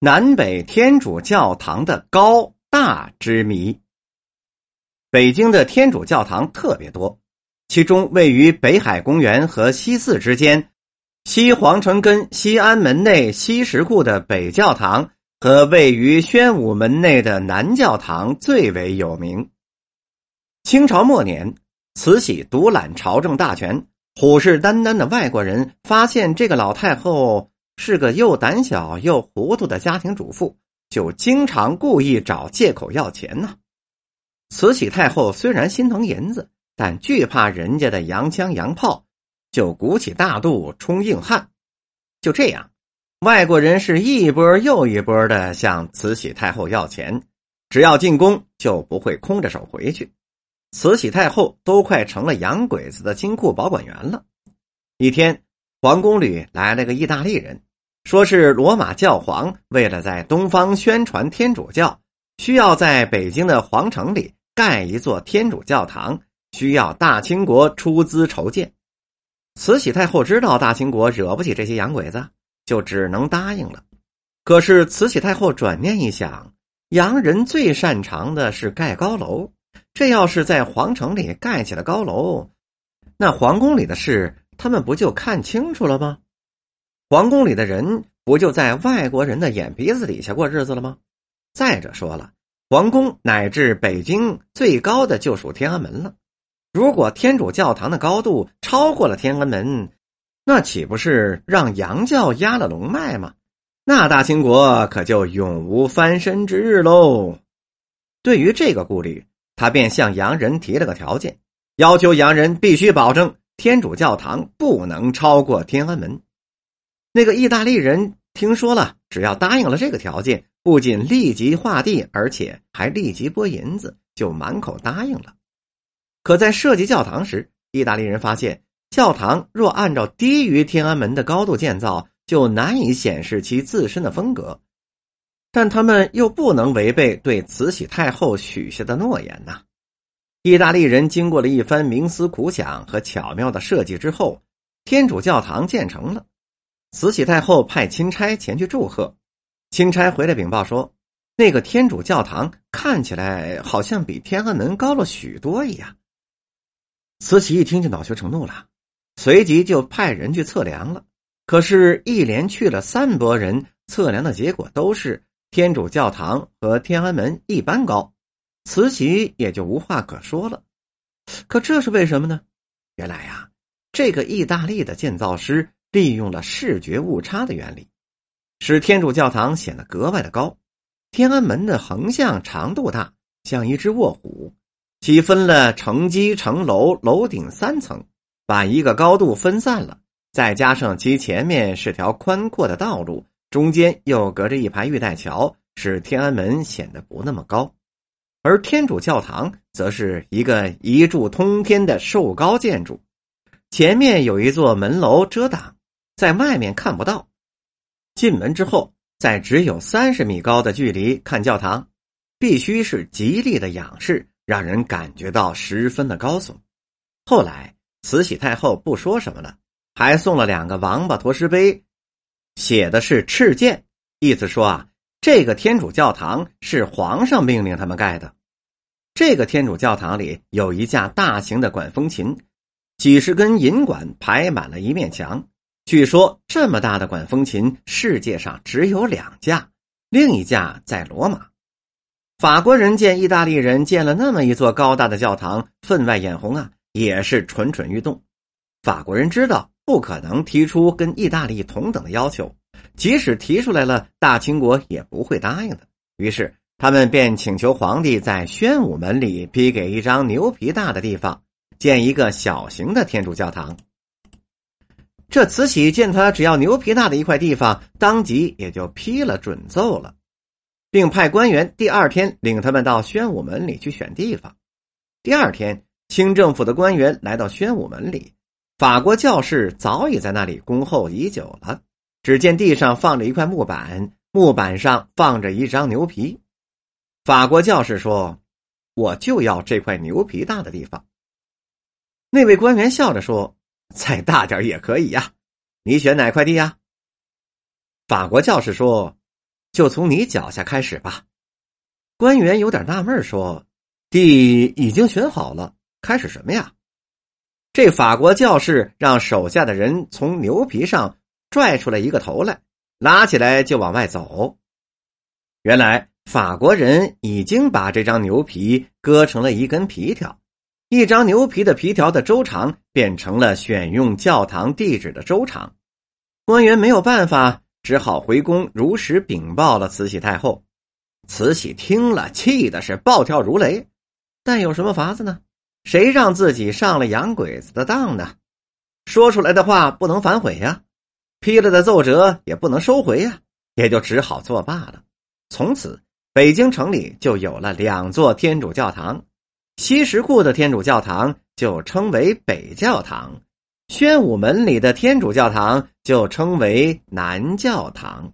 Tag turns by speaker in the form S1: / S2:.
S1: 南北天主教堂的高大之谜。北京的天主教堂特别多，其中位于北海公园和西四之间、西皇城根西安门内西石库的北教堂和位于宣武门内的南教堂最为有名。清朝末年，慈禧独揽朝政大权，虎视眈眈的外国人发现这个老太后。是个又胆小又糊涂的家庭主妇，就经常故意找借口要钱呢。慈禧太后虽然心疼银子，但惧怕人家的洋枪洋炮，就鼓起大肚充硬汉。就这样，外国人是一波又一波的向慈禧太后要钱，只要进宫就不会空着手回去。慈禧太后都快成了洋鬼子的金库保管员了。一天，皇宫里来了个意大利人。说是罗马教皇为了在东方宣传天主教，需要在北京的皇城里盖一座天主教堂，需要大清国出资筹建。慈禧太后知道大清国惹不起这些洋鬼子，就只能答应了。可是慈禧太后转念一想，洋人最擅长的是盖高楼，这要是在皇城里盖起了高楼，那皇宫里的事他们不就看清楚了吗？皇宫里的人不就在外国人的眼皮子底下过日子了吗？再者说了，皇宫乃至北京最高的就属天安门了。如果天主教堂的高度超过了天安门，那岂不是让洋教压了龙脉吗？那大清国可就永无翻身之日喽。对于这个顾虑，他便向洋人提了个条件，要求洋人必须保证天主教堂不能超过天安门。那个意大利人听说了，只要答应了这个条件，不仅立即划地，而且还立即拨银子，就满口答应了。可在设计教堂时，意大利人发现，教堂若按照低于天安门的高度建造，就难以显示其自身的风格。但他们又不能违背对慈禧太后许下的诺言呐。意大利人经过了一番冥思苦想和巧妙的设计之后，天主教堂建成了。慈禧太后派钦差前去祝贺，钦差回来禀报说：“那个天主教堂看起来好像比天安门高了许多一样。”慈禧一听就恼羞成怒了，随即就派人去测量了。可是，一连去了三拨人，测量的结果都是天主教堂和天安门一般高，慈禧也就无话可说了。可这是为什么呢？原来呀，这个意大利的建造师。利用了视觉误差的原理，使天主教堂显得格外的高。天安门的横向长度大，像一只卧虎，其分了城基、城楼、楼顶三层，把一个高度分散了。再加上其前面是条宽阔的道路，中间又隔着一排玉带桥，使天安门显得不那么高。而天主教堂则是一个一柱通天的瘦高建筑，前面有一座门楼遮挡。在外面看不到，进门之后，在只有三十米高的距离看教堂，必须是极力的仰视，让人感觉到十分的高耸。后来，慈禧太后不说什么了，还送了两个王八驼石碑，写的是敕建，意思说啊，这个天主教堂是皇上命令他们盖的。这个天主教堂里有一架大型的管风琴，几十根银管排满了一面墙。据说这么大的管风琴世界上只有两架，另一架在罗马。法国人见意大利人建了那么一座高大的教堂，分外眼红啊，也是蠢蠢欲动。法国人知道不可能提出跟意大利同等的要求，即使提出来了，大清国也不会答应的。于是他们便请求皇帝在宣武门里批给一张牛皮大的地方，建一个小型的天主教堂。这慈禧见他只要牛皮大的一块地方，当即也就批了准奏了，并派官员第二天领他们到宣武门里去选地方。第二天，清政府的官员来到宣武门里，法国教士早已在那里恭候已久了。只见地上放着一块木板，木板上放着一张牛皮。法国教士说：“我就要这块牛皮大的地方。”那位官员笑着说。再大点也可以呀，你选哪块地呀？法国教士说：“就从你脚下开始吧。”官员有点纳闷，说：“地已经选好了，开始什么呀？”这法国教士让手下的人从牛皮上拽出来一个头来，拉起来就往外走。原来法国人已经把这张牛皮割成了一根皮条，一张牛皮的皮条的周长变成了选用教堂地址的周长。官员没有办法，只好回宫如实禀报了慈禧太后。慈禧听了，气的是暴跳如雷，但有什么法子呢？谁让自己上了洋鬼子的当呢？说出来的话不能反悔呀，批了的奏折也不能收回呀，也就只好作罢了。从此，北京城里就有了两座天主教堂，西什库的天主教堂就称为北教堂，宣武门里的天主教堂就称为南教堂。